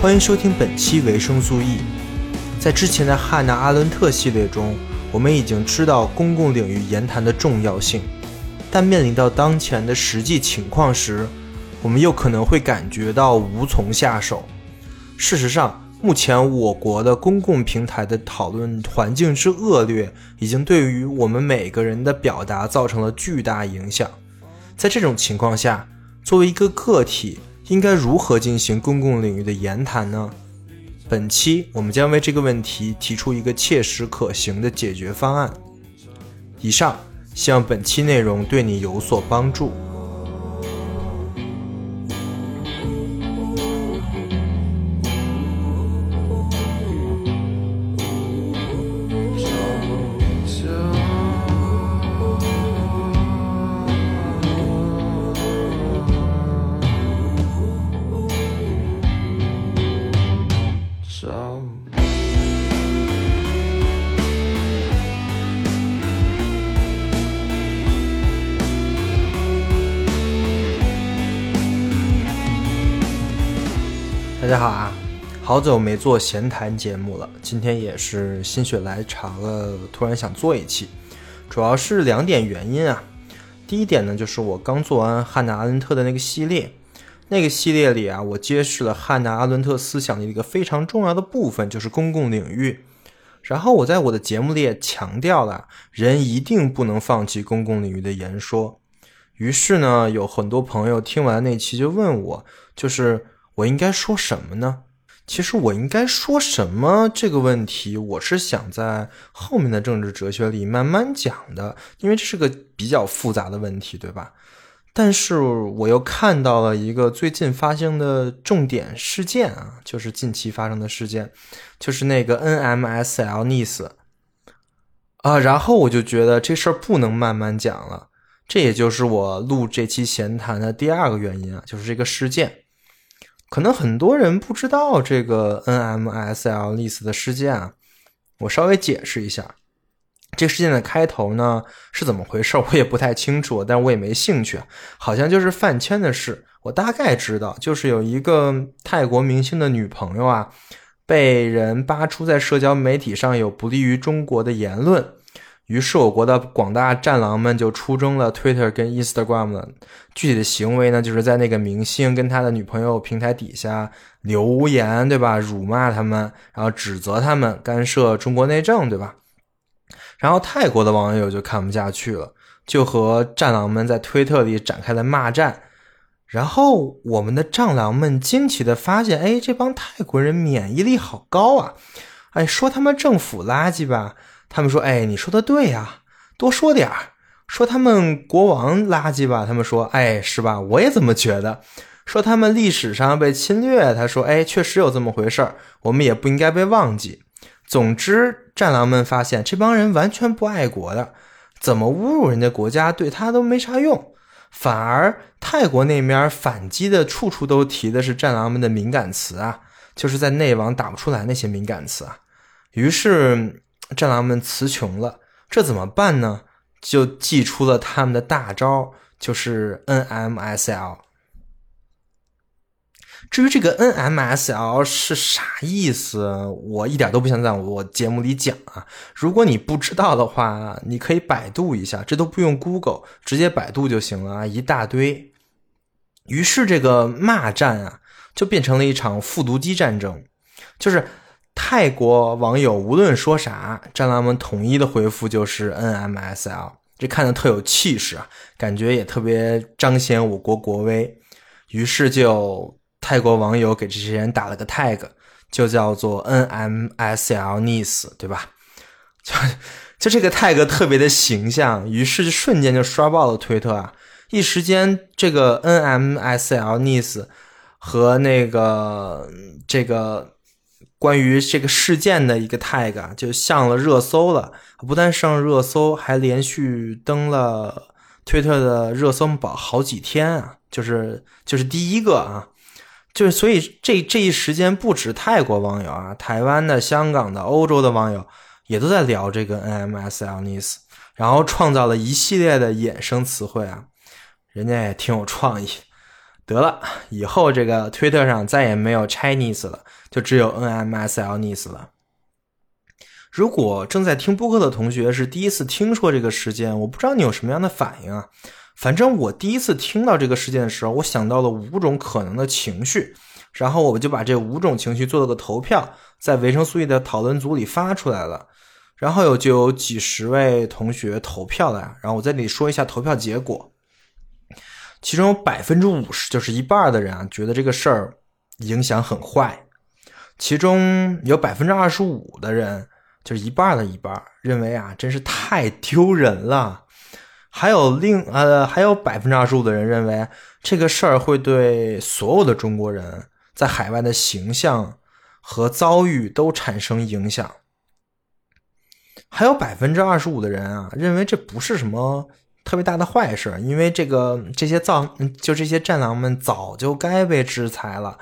欢迎收听本期维生素 E。在之前的汉娜·阿伦特系列中，我们已经知道公共领域言谈的重要性，但面临到当前的实际情况时，我们又可能会感觉到无从下手。事实上，目前我国的公共平台的讨论环境之恶劣，已经对于我们每个人的表达造成了巨大影响。在这种情况下，作为一个个体，应该如何进行公共领域的言谈呢？本期我们将为这个问题提出一个切实可行的解决方案。以上，希望本期内容对你有所帮助。好久没做闲谈节目了，今天也是心血来潮了，突然想做一期，主要是两点原因啊。第一点呢，就是我刚做完汉娜·阿伦特的那个系列，那个系列里啊，我揭示了汉娜·阿伦特思想的一个非常重要的部分，就是公共领域。然后我在我的节目里也强调了，人一定不能放弃公共领域的言说。于是呢，有很多朋友听完那期就问我，就是。我应该说什么呢？其实我应该说什么这个问题，我是想在后面的政治哲学里慢慢讲的，因为这是个比较复杂的问题，对吧？但是我又看到了一个最近发生的重点事件啊，就是近期发生的事件，就是那个 NMSL Nice 啊，然后我就觉得这事儿不能慢慢讲了，这也就是我录这期闲谈的第二个原因啊，就是这个事件。可能很多人不知道这个 NMSL Nice 的事件啊，我稍微解释一下。这事件的开头呢是怎么回事，我也不太清楚，但我也没兴趣。好像就是饭圈的事，我大概知道，就是有一个泰国明星的女朋友啊，被人扒出在社交媒体上有不利于中国的言论。于是，我国的广大战狼们就出征了 Twitter 跟 Instagram 了。具体的行为呢，就是在那个明星跟他的女朋友平台底下留言，对吧？辱骂他们，然后指责他们干涉中国内政，对吧？然后泰国的网友就看不下去了，就和战狼们在推特里展开了骂战。然后，我们的战狼们惊奇的发现，哎，这帮泰国人免疫力好高啊！哎，说他们政府垃圾吧。他们说：“哎，你说的对呀，多说点儿。说他们国王垃圾吧，他们说：哎，是吧？我也这么觉得。说他们历史上被侵略，他说：哎，确实有这么回事儿，我们也不应该被忘记。总之，战狼们发现这帮人完全不爱国的，怎么侮辱人家国家，对他都没啥用。反而泰国那面反击的，处处都提的是战狼们的敏感词啊，就是在内网打不出来那些敏感词啊。于是。”战狼们词穷了，这怎么办呢？就祭出了他们的大招，就是 NMSL。至于这个 NMSL 是啥意思，我一点都不想在我节目里讲啊。如果你不知道的话，你可以百度一下，这都不用 Google，直接百度就行了啊，一大堆。于是这个骂战啊，就变成了一场复读机战争，就是。泰国网友无论说啥，战狼们统一的回复就是 NMSL，这看着特有气势啊，感觉也特别彰显我国国威。于是就泰国网友给这些人打了个 tag，就叫做 NMSL Nice，对吧？就就这个 tag 特别的形象，于是就瞬间就刷爆了推特啊！一时间，这个 NMSL Nice 和那个这个。关于这个事件的一个 tag 就上了热搜了，不但上热搜，还连续登了推特的热搜榜好几天啊！就是就是第一个啊，就是所以这这一时间不止泰国网友啊，台湾的、香港的、欧洲的网友也都在聊这个 NMSL Nice，然后创造了一系列的衍生词汇啊，人家也挺有创意。得了，以后这个推特上再也没有 Chinese 了，就只有 nmslnes 了。如果正在听播客的同学是第一次听说这个事件，我不知道你有什么样的反应啊？反正我第一次听到这个事件的时候，我想到了五种可能的情绪，然后我就把这五种情绪做了个投票，在维生素 E 的讨论组里发出来了，然后有就有几十位同学投票了呀，然后我在这里说一下投票结果。其中有百分之五十，就是一半的人啊，觉得这个事儿影响很坏；其中有百分之二十五的人，就是一半的一半，认为啊，真是太丢人了；还有另呃，还有百分之二十五的人认为这个事儿会对所有的中国人在海外的形象和遭遇都产生影响；还有百分之二十五的人啊，认为这不是什么。特别大的坏事，因为这个这些造就这些战狼们早就该被制裁了。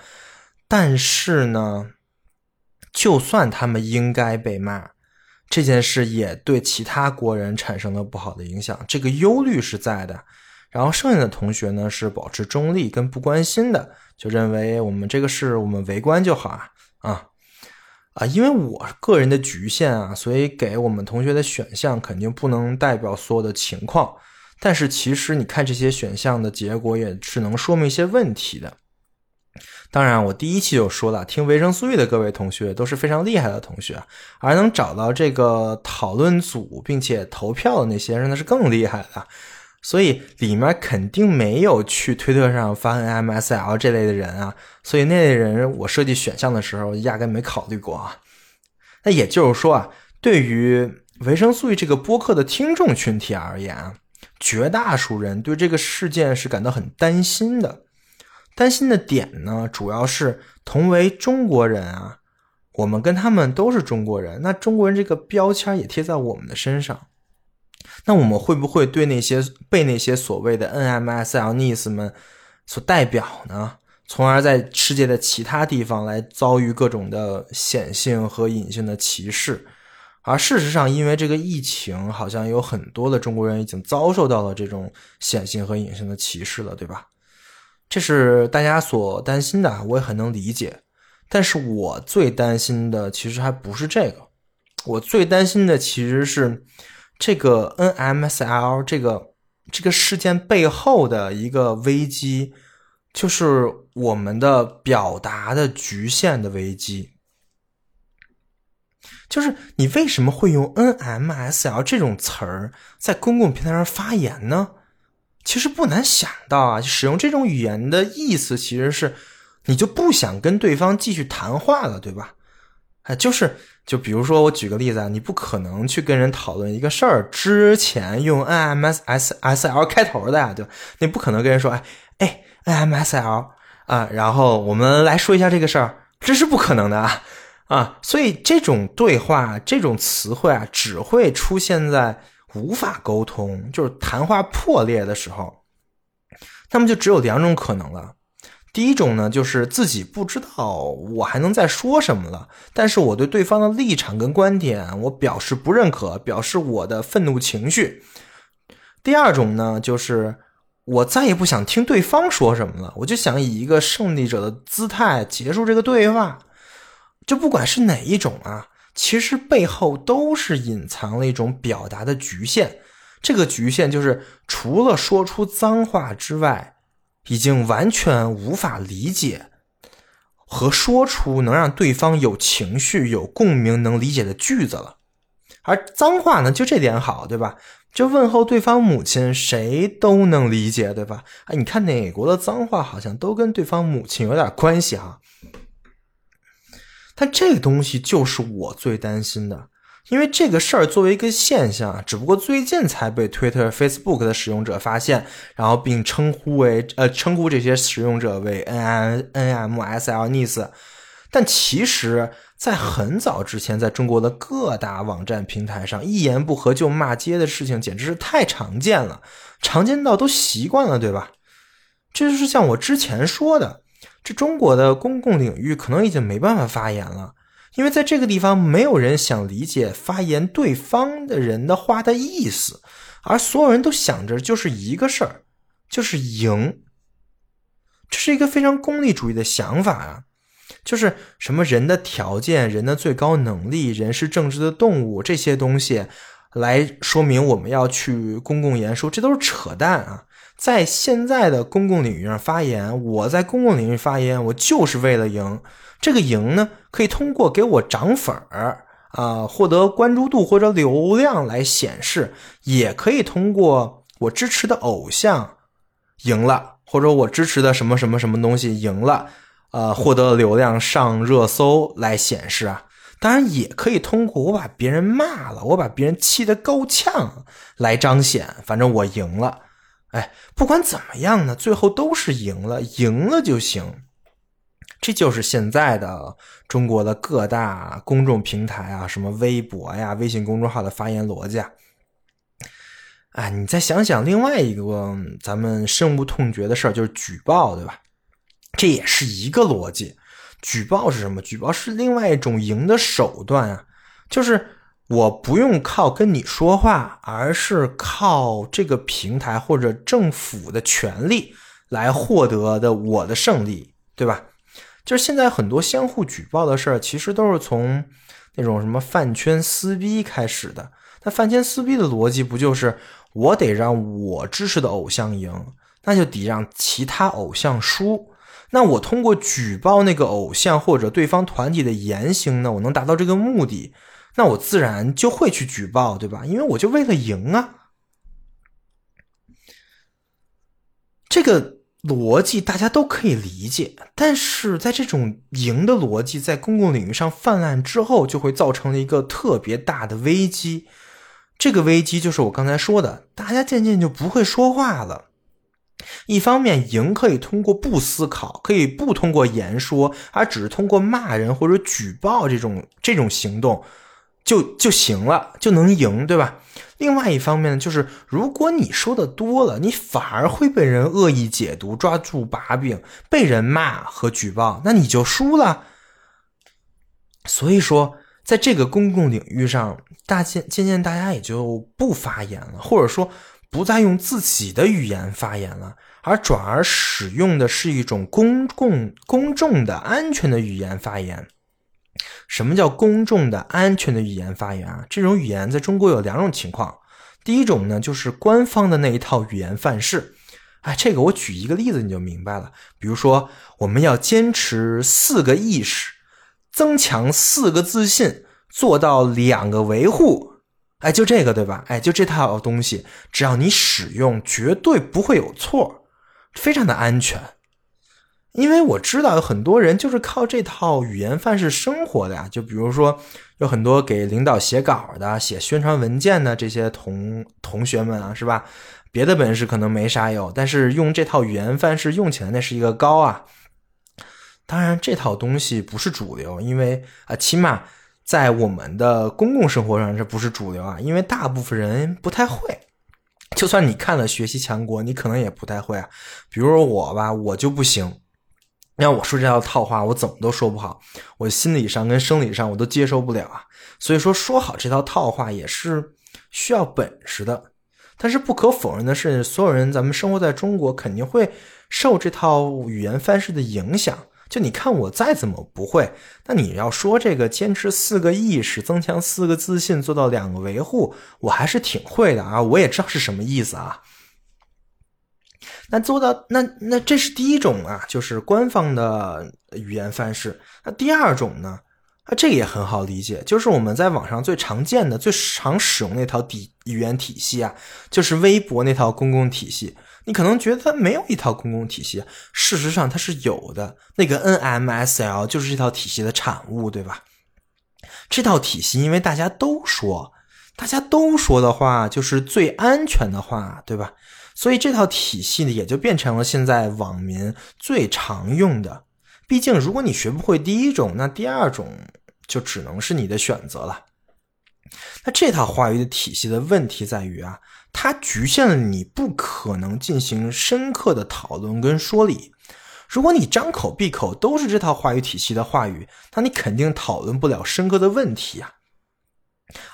但是呢，就算他们应该被骂，这件事也对其他国人产生了不好的影响，这个忧虑是在的。然后剩下的同学呢是保持中立跟不关心的，就认为我们这个事我们围观就好啊啊啊！因为我个人的局限啊，所以给我们同学的选项肯定不能代表所有的情况。但是其实你看这些选项的结果也是能说明一些问题的。当然，我第一期就说了，听维生素 E 的各位同学都是非常厉害的同学，而能找到这个讨论组并且投票的那些人那是更厉害的。所以里面肯定没有去推特上发 NMSL 这类的人啊。所以那类人我设计选项的时候压根没考虑过啊。那也就是说啊，对于维生素 E 这个播客的听众群体而言啊。绝大多数人对这个事件是感到很担心的，担心的点呢，主要是同为中国人啊，我们跟他们都是中国人，那中国人这个标签也贴在我们的身上，那我们会不会对那些被那些所谓的 NMSLnese 们所代表呢？从而在世界的其他地方来遭遇各种的显性和隐性的歧视？而事实上，因为这个疫情，好像有很多的中国人已经遭受到了这种显性和隐性的歧视了，对吧？这是大家所担心的，我也很能理解。但是我最担心的其实还不是这个，我最担心的其实是这个 NMSL 这个这个事件背后的一个危机，就是我们的表达的局限的危机。就是你为什么会用 NMSL 这种词儿在公共平台上发言呢？其实不难想到啊，使用这种语言的意思其实是你就不想跟对方继续谈话了，对吧？哎，就是就比如说我举个例子啊，你不可能去跟人讨论一个事儿之前用 NMSSL 开头的呀，对吧？你不可能跟人说哎哎 NMSL 啊，然后我们来说一下这个事儿，这是不可能的啊。啊，所以这种对话、这种词汇啊，只会出现在无法沟通，就是谈话破裂的时候。那么就只有两种可能了。第一种呢，就是自己不知道我还能再说什么了，但是我对对方的立场跟观点，我表示不认可，表示我的愤怒情绪。第二种呢，就是我再也不想听对方说什么了，我就想以一个胜利者的姿态结束这个对话。就不管是哪一种啊，其实背后都是隐藏了一种表达的局限。这个局限就是除了说出脏话之外，已经完全无法理解和说出能让对方有情绪、有共鸣、能理解的句子了。而脏话呢，就这点好，对吧？就问候对方母亲，谁都能理解，对吧？哎，你看哪国的脏话好像都跟对方母亲有点关系哈。但这个东西就是我最担心的，因为这个事儿作为一个现象，只不过最近才被 Twitter、Facebook 的使用者发现，然后并称呼为呃称呼这些使用者为 N N M S L Nis。但其实，在很早之前，在中国的各大网站平台上，一言不合就骂街的事情简直是太常见了，常见到都习惯了，对吧？这就是像我之前说的。这中国的公共领域可能已经没办法发言了，因为在这个地方没有人想理解发言对方的人的话的意思，而所有人都想着就是一个事儿，就是赢。这是一个非常功利主义的想法啊，就是什么人的条件、人的最高能力、人是政治的动物这些东西，来说明我们要去公共言说，这都是扯淡啊！在现在的公共领域上发言，我在公共领域发言，我就是为了赢。这个赢呢，可以通过给我涨粉儿啊，获得关注度或者流量来显示，也可以通过我支持的偶像赢了，或者我支持的什么什么什么东西赢了，呃，获得流量上热搜来显示啊。当然，也可以通过我把别人骂了，我把别人气得够呛来彰显，反正我赢了。哎，不管怎么样呢，最后都是赢了，赢了就行。这就是现在的中国的各大公众平台啊，什么微博呀、微信公众号的发言逻辑啊。哎，你再想想另外一个咱们深恶痛绝的事儿，就是举报，对吧？这也是一个逻辑。举报是什么？举报是另外一种赢的手段啊，就是我不用靠跟你说话，而是靠这个平台或者政府的权利来获得的我的胜利，对吧？就是现在很多相互举报的事儿，其实都是从那种什么饭圈撕逼开始的。那饭圈撕逼的逻辑不就是我得让我支持的偶像赢，那就得让其他偶像输。那我通过举报那个偶像或者对方团体的言行呢，我能达到这个目的，那我自然就会去举报，对吧？因为我就为了赢啊。这个。逻辑大家都可以理解，但是在这种赢的逻辑在公共领域上泛滥之后，就会造成了一个特别大的危机。这个危机就是我刚才说的，大家渐渐就不会说话了。一方面，赢可以通过不思考，可以不通过言说，而只是通过骂人或者举报这种这种行动，就就行了，就能赢，对吧？另外一方面呢，就是如果你说的多了，你反而会被人恶意解读，抓住把柄，被人骂和举报，那你就输了。所以说，在这个公共领域上，大渐渐渐大家也就不发言了，或者说不再用自己的语言发言了，而转而使用的是一种公共、公众的安全的语言发言。什么叫公众的安全的语言发言啊？这种语言在中国有两种情况。第一种呢，就是官方的那一套语言范式。哎，这个我举一个例子你就明白了。比如说，我们要坚持四个意识，增强四个自信，做到两个维护。哎，就这个对吧？哎，就这套东西，只要你使用，绝对不会有错，非常的安全。因为我知道有很多人就是靠这套语言范式生活的呀，就比如说有很多给领导写稿的、写宣传文件的这些同同学们啊，是吧？别的本事可能没啥有，但是用这套语言范式用起来那是一个高啊。当然，这套东西不是主流，因为啊，起码在我们的公共生活上这不是主流啊，因为大部分人不太会。就算你看了《学习强国》，你可能也不太会啊。比如说我吧，我就不行。让我说这套套话，我怎么都说不好，我心理上跟生理上我都接受不了啊。所以说，说好这套套话也是需要本事的。但是不可否认的是，所有人咱们生活在中国，肯定会受这套语言范式的影响。就你看我再怎么不会，那你要说这个坚持四个意识，增强四个自信，做到两个维护，我还是挺会的啊。我也知道是什么意思啊。那做到那那这是第一种啊，就是官方的语言范式。那第二种呢？啊，这个也很好理解，就是我们在网上最常见的、最常使用那套底语言体系啊，就是微博那套公共体系。你可能觉得它没有一套公共体系，事实上它是有的。那个 NMSL 就是这套体系的产物，对吧？这套体系因为大家都说，大家都说的话就是最安全的话，对吧？所以这套体系呢，也就变成了现在网民最常用的。毕竟，如果你学不会第一种，那第二种就只能是你的选择了。那这套话语的体系的问题在于啊，它局限了你不可能进行深刻的讨论跟说理。如果你张口闭口都是这套话语体系的话语，那你肯定讨论不了深刻的问题啊。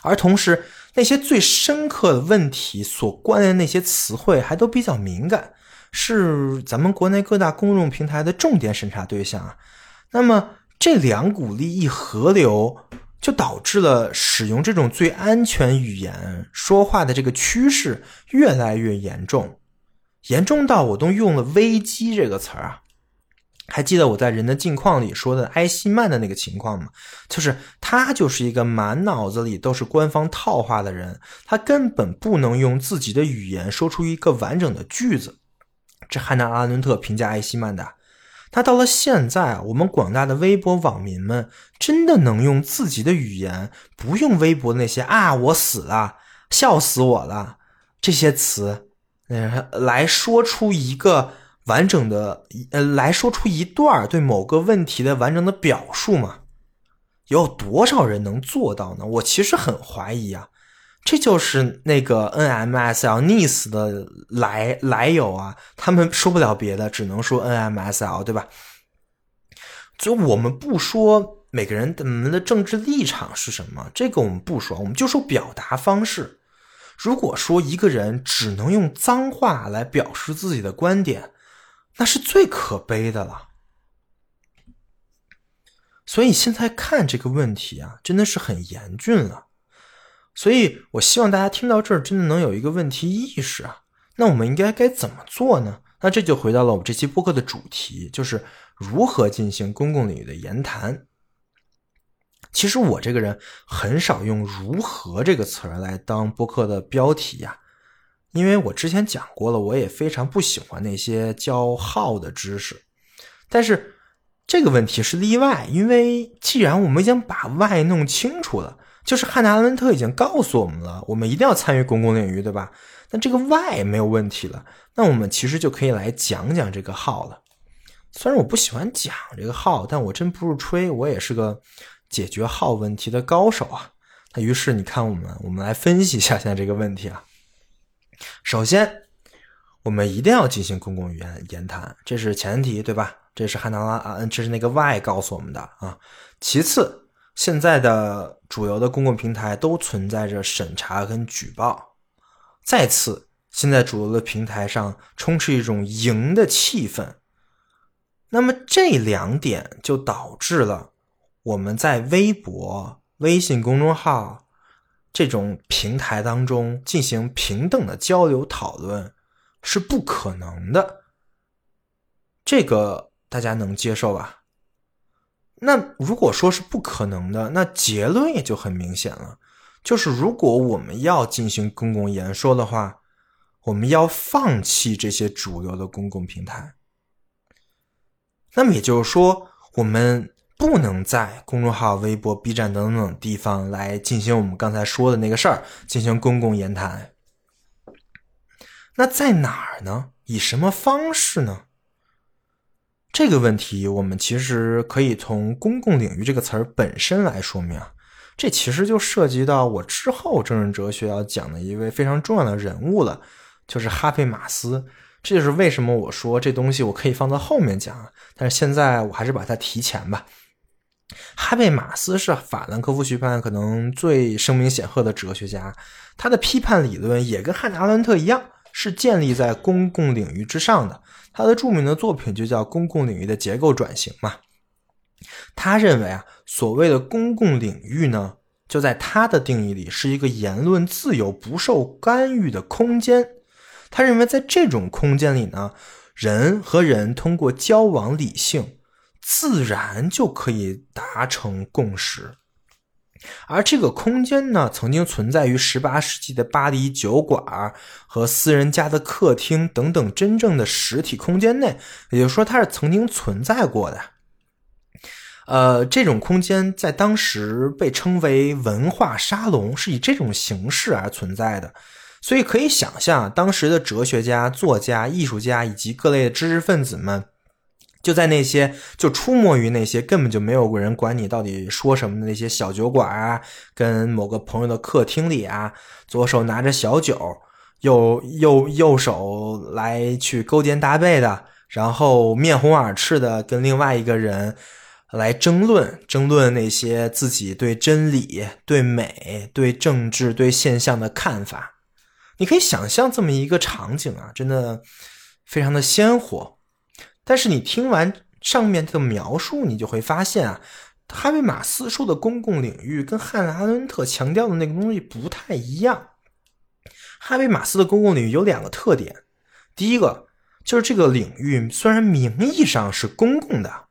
而同时，那些最深刻的问题所关联那些词汇还都比较敏感，是咱们国内各大公众平台的重点审查对象啊。那么这两股利益合流，就导致了使用这种最安全语言说话的这个趋势越来越严重，严重到我都用了“危机”这个词儿啊。还记得我在《人的境况》里说的埃希曼的那个情况吗？就是他就是一个满脑子里都是官方套话的人，他根本不能用自己的语言说出一个完整的句子。这汉娜·阿伦特评价埃希曼的。那到了现在，我们广大的微博网民们真的能用自己的语言，不用微博那些啊我死了，笑死我了这些词，呃，来说出一个。完整的，呃，来说出一段对某个问题的完整的表述吗？有多少人能做到呢？我其实很怀疑啊。这就是那个 NMSL Nice 的来来由啊。他们说不了别的，只能说 NMSL，对吧？就我们不说每个人们的政治立场是什么，这个我们不说，我们就说表达方式。如果说一个人只能用脏话来表示自己的观点，那是最可悲的了，所以现在看这个问题啊，真的是很严峻了。所以我希望大家听到这儿，真的能有一个问题意识啊。那我们应该该怎么做呢？那这就回到了我们这期播客的主题，就是如何进行公共领域的言谈。其实我这个人很少用“如何”这个词儿来当播客的标题呀。因为我之前讲过了，我也非常不喜欢那些教号的知识，但是这个问题是例外，因为既然我们已经把 Y 弄清楚了，就是汉娜·阿伦特已经告诉我们了，我们一定要参与公共领域，对吧？那这个 Y 没有问题了，那我们其实就可以来讲讲这个号了。虽然我不喜欢讲这个号，但我真不是吹，我也是个解决号问题的高手啊。那于是你看，我们我们来分析一下现在这个问题啊。首先，我们一定要进行公共语言言谈，这是前提，对吧？这是汉娜拉啊，这是那个 Y 告诉我们的啊。其次，现在的主流的公共平台都存在着审查跟举报。再次，现在主流的平台上充斥一种赢的气氛。那么这两点就导致了我们在微博、微信公众号。这种平台当中进行平等的交流讨论是不可能的，这个大家能接受吧？那如果说是不可能的，那结论也就很明显了，就是如果我们要进行公共言说的话，我们要放弃这些主流的公共平台。那么也就是说，我们。不能在公众号、微博、B 站等等地方来进行我们刚才说的那个事儿，进行公共言谈。那在哪儿呢？以什么方式呢？这个问题我们其实可以从“公共领域”这个词儿本身来说明。这其实就涉及到我之后政治哲学要讲的一位非常重要的人物了，就是哈贝马斯。这就是为什么我说这东西我可以放到后面讲，但是现在我还是把它提前吧。哈贝马斯是法兰克福学派可能最声名显赫的哲学家，他的批判理论也跟汉娜·阿伦特一样，是建立在公共领域之上的。他的著名的作品就叫《公共领域的结构转型》嘛。他认为啊，所谓的公共领域呢，就在他的定义里是一个言论自由、不受干预的空间。他认为在这种空间里呢，人和人通过交往理性。自然就可以达成共识，而这个空间呢，曾经存在于十八世纪的巴黎酒馆和私人家的客厅等等真正的实体空间内，也就是说，它是曾经存在过的。呃，这种空间在当时被称为文化沙龙，是以这种形式而存在的。所以可以想象，当时的哲学家、作家、艺术家以及各类的知识分子们。就在那些就出没于那些根本就没有人管你到底说什么的那些小酒馆啊，跟某个朋友的客厅里啊，左手拿着小酒，右右右手来去勾肩搭背的，然后面红耳赤的跟另外一个人，来争论，争论那些自己对真理、对美、对政治、对现象的看法。你可以想象这么一个场景啊，真的非常的鲜活。但是你听完上面的描述，你就会发现啊，哈贝马斯说的公共领域跟汉娜·阿伦特强调的那个东西不太一样。哈贝马斯的公共领域有两个特点，第一个就是这个领域虽然名义上是公共的。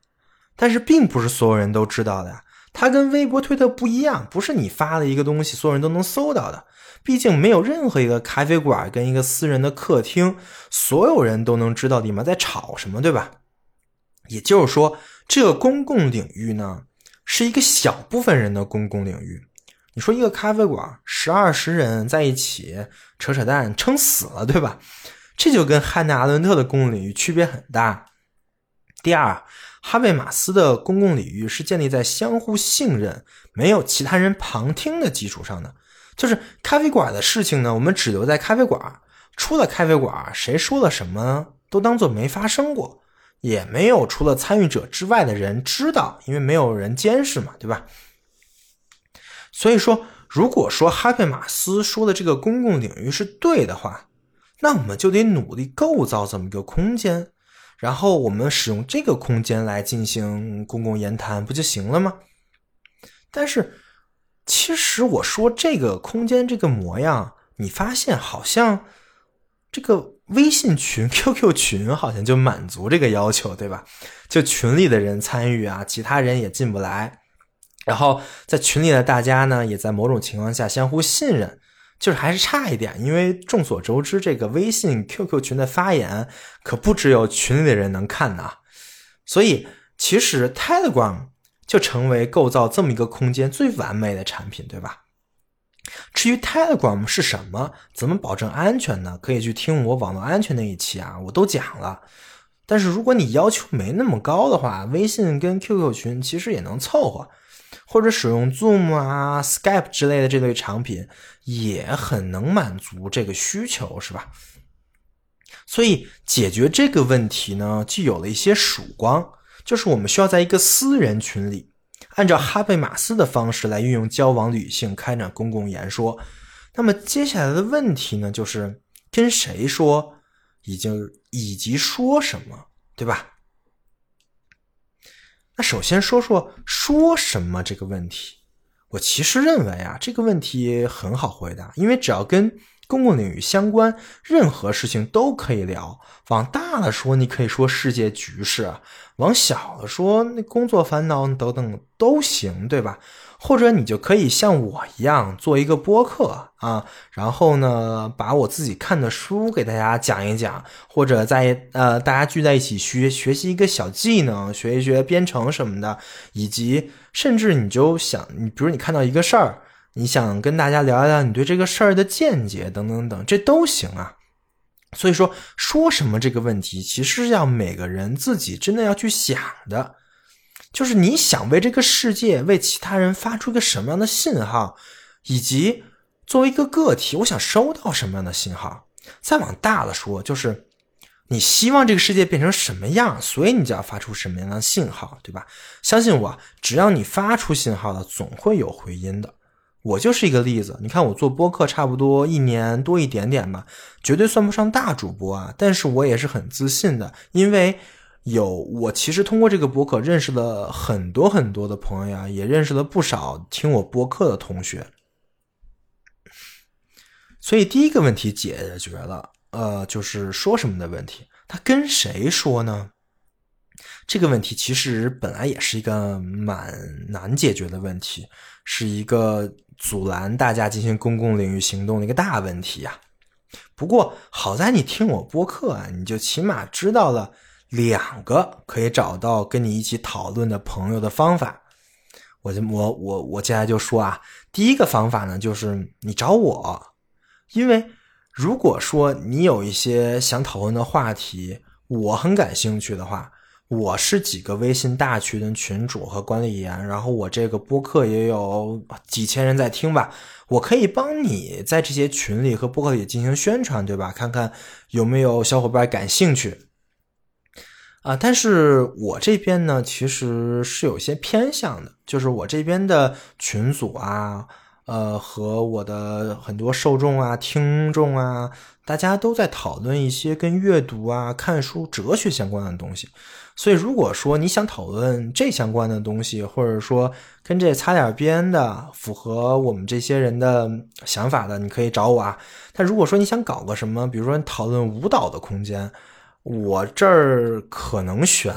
但是并不是所有人都知道的，它跟微博、推特不一样，不是你发的一个东西，所有人都能搜到的。毕竟没有任何一个咖啡馆跟一个私人的客厅，所有人都能知道里面在吵什么，对吧？也就是说，这个公共领域呢，是一个小部分人的公共领域。你说一个咖啡馆，十二十人在一起扯扯淡，撑死了，对吧？这就跟汉娜·阿伦特的公共领域区别很大。第二。哈贝马斯的公共领域是建立在相互信任、没有其他人旁听的基础上的。就是咖啡馆的事情呢，我们只留在咖啡馆，出了咖啡馆，谁说了什么都当做没发生过，也没有除了参与者之外的人知道，因为没有人监视嘛，对吧？所以说，如果说哈贝马斯说的这个公共领域是对的话，那我们就得努力构造这么一个空间。然后我们使用这个空间来进行公共言谈，不就行了吗？但是，其实我说这个空间这个模样，你发现好像这个微信群、QQ 群好像就满足这个要求，对吧？就群里的人参与啊，其他人也进不来。然后在群里的大家呢，也在某种情况下相互信任。就是还是差一点，因为众所周知，这个微信 QQ 群的发言可不只有群里的人能看呐，所以其实 Telegram 就成为构造这么一个空间最完美的产品，对吧？至于 Telegram 是什么，怎么保证安全呢？可以去听我网络安全那一期啊，我都讲了。但是如果你要求没那么高的话，微信跟 QQ 群其实也能凑合。或者使用 Zoom 啊、Skype 之类的这类产品，也很能满足这个需求，是吧？所以解决这个问题呢，就有了一些曙光，就是我们需要在一个私人群里，按照哈贝马斯的方式来运用交往女性开展公共言说。那么接下来的问题呢，就是跟谁说，已经以及说什么，对吧？首先说说说什么这个问题，我其实认为啊，这个问题很好回答，因为只要跟公共领域相关，任何事情都可以聊。往大了说，你可以说世界局势；往小了说，那工作烦恼等等都行，对吧？或者你就可以像我一样做一个播客啊，然后呢，把我自己看的书给大家讲一讲，或者在呃大家聚在一起学学习一个小技能，学一学编程什么的，以及甚至你就想，你比如你看到一个事儿，你想跟大家聊一聊你对这个事儿的见解等等等，这都行啊。所以说说什么这个问题，其实要每个人自己真的要去想的。就是你想为这个世界、为其他人发出一个什么样的信号，以及作为一个个体，我想收到什么样的信号。再往大了说，就是你希望这个世界变成什么样，所以你就要发出什么样的信号，对吧？相信我，只要你发出信号了，总会有回音的。我就是一个例子。你看，我做播客差不多一年多一点点吧，绝对算不上大主播啊，但是我也是很自信的，因为。有我其实通过这个博客认识了很多很多的朋友呀，也认识了不少听我播客的同学。所以第一个问题解决了，呃，就是说什么的问题。他跟谁说呢？这个问题其实本来也是一个蛮难解决的问题，是一个阻拦大家进行公共领域行动的一个大问题呀。不过好在你听我播客啊，你就起码知道了。两个可以找到跟你一起讨论的朋友的方法，我就我我我接下来就说啊，第一个方法呢，就是你找我，因为如果说你有一些想讨论的话题，我很感兴趣的话，我是几个微信大群的群主和管理员，然后我这个播客也有几千人在听吧，我可以帮你在这些群里和播客里进行宣传，对吧？看看有没有小伙伴感兴趣。啊，但是我这边呢，其实是有些偏向的，就是我这边的群组啊，呃，和我的很多受众啊、听众啊，大家都在讨论一些跟阅读啊、看书、哲学相关的东西。所以，如果说你想讨论这相关的东西，或者说跟这擦点边的，符合我们这些人的想法的，你可以找我啊。但如果说你想搞个什么，比如说讨论舞蹈的空间，我这儿可能悬，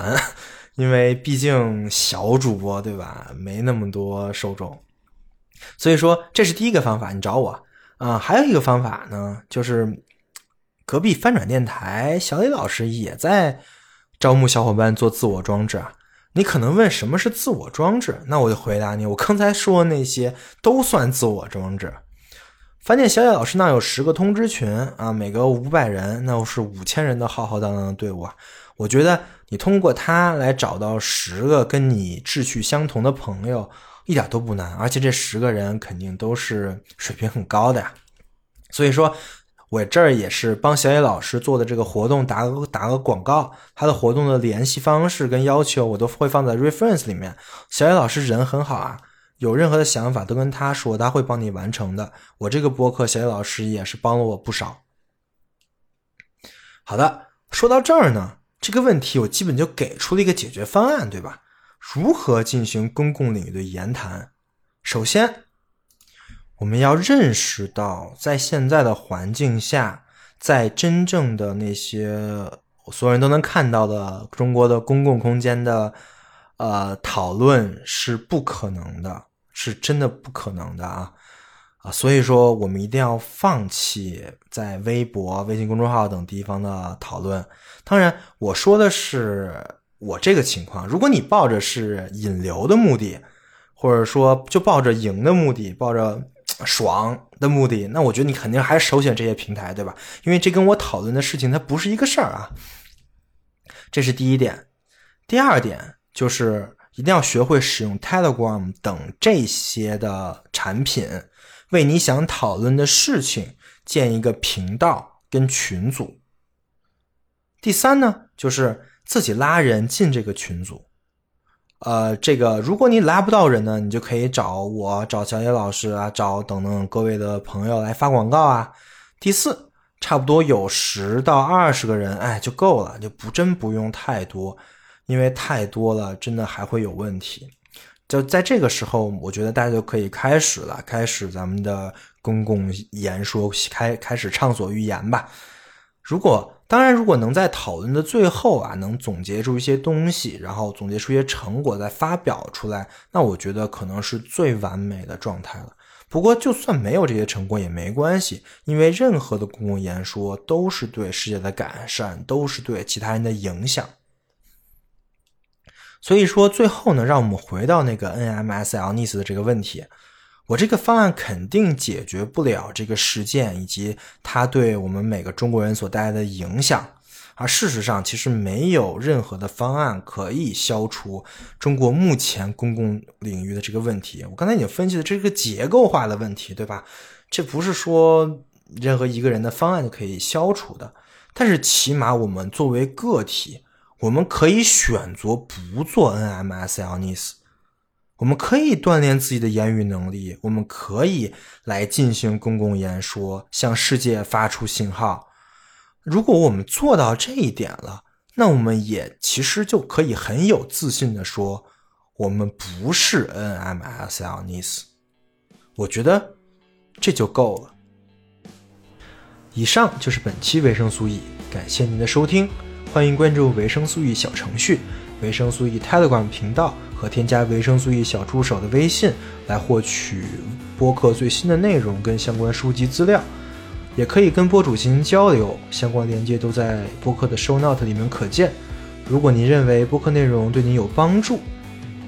因为毕竟小主播对吧，没那么多受众。所以说，这是第一个方法，你找我啊。还有一个方法呢，就是隔壁翻转电台小李老师也在。招募小伙伴做自我装置啊！你可能问什么是自我装置？那我就回答你，我刚才说的那些都算自我装置。饭店小野老师那有十个通知群啊，每个五百人，那是五千人的浩浩荡荡的队伍啊！我觉得你通过他来找到十个跟你志趣相同的朋友，一点都不难，而且这十个人肯定都是水平很高的呀。所以说。我这儿也是帮小野老师做的这个活动打个打个广告，他的活动的联系方式跟要求我都会放在 reference 里面。小野老师人很好啊，有任何的想法都跟他说，他会帮你完成的。我这个播客，小野老师也是帮了我不少。好的，说到这儿呢，这个问题我基本就给出了一个解决方案，对吧？如何进行公共领域的言谈？首先。我们要认识到，在现在的环境下，在真正的那些所有人都能看到的中国的公共空间的，呃，讨论是不可能的，是真的不可能的啊啊！所以说，我们一定要放弃在微博、微信公众号等地方的讨论。当然，我说的是我这个情况。如果你抱着是引流的目的，或者说就抱着赢的目的，抱着。爽的目的，那我觉得你肯定还是首选这些平台，对吧？因为这跟我讨论的事情它不是一个事儿啊。这是第一点。第二点就是一定要学会使用 Telegram 等这些的产品，为你想讨论的事情建一个频道跟群组。第三呢，就是自己拉人进这个群组。呃，这个如果你拉不到人呢，你就可以找我、找小野老师啊，找等等各位的朋友来发广告啊。第四，差不多有十到二十个人，哎，就够了，就不真不用太多，因为太多了，真的还会有问题。就在这个时候，我觉得大家就可以开始了，开始咱们的公共言说，开开始畅所欲言吧。如果当然，如果能在讨论的最后啊，能总结出一些东西，然后总结出一些成果再发表出来，那我觉得可能是最完美的状态了。不过，就算没有这些成果也没关系，因为任何的公共演说都是对世界的改善，都是对其他人的影响。所以说，最后呢，让我们回到那个 NMSL Nice 的这个问题。我这个方案肯定解决不了这个事件以及它对我们每个中国人所带来的影响，而事实上，其实没有任何的方案可以消除中国目前公共领域的这个问题。我刚才已经分析了，这是个结构化的问题，对吧？这不是说任何一个人的方案就可以消除的。但是起码我们作为个体，我们可以选择不做 NMSL Nice。我们可以锻炼自己的言语能力，我们可以来进行公共演说，向世界发出信号。如果我们做到这一点了，那我们也其实就可以很有自信的说，我们不是 NMSL Nice。我觉得这就够了。以上就是本期维生素 E，感谢您的收听，欢迎关注维生素 E 小程序、维生素 E Telegram 频道。和添加维生素 E 小助手的微信来获取播客最新的内容跟相关书籍资料，也可以跟播主进行交流，相关链接都在播客的 show note 里面可见。如果您认为播客内容对您有帮助，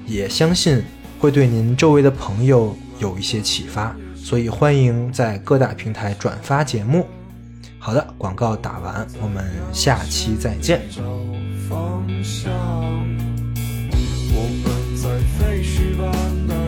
也相信会对您周围的朋友有一些启发，所以欢迎在各大平台转发节目。好的，广告打完，我们下期再见。在废墟般的。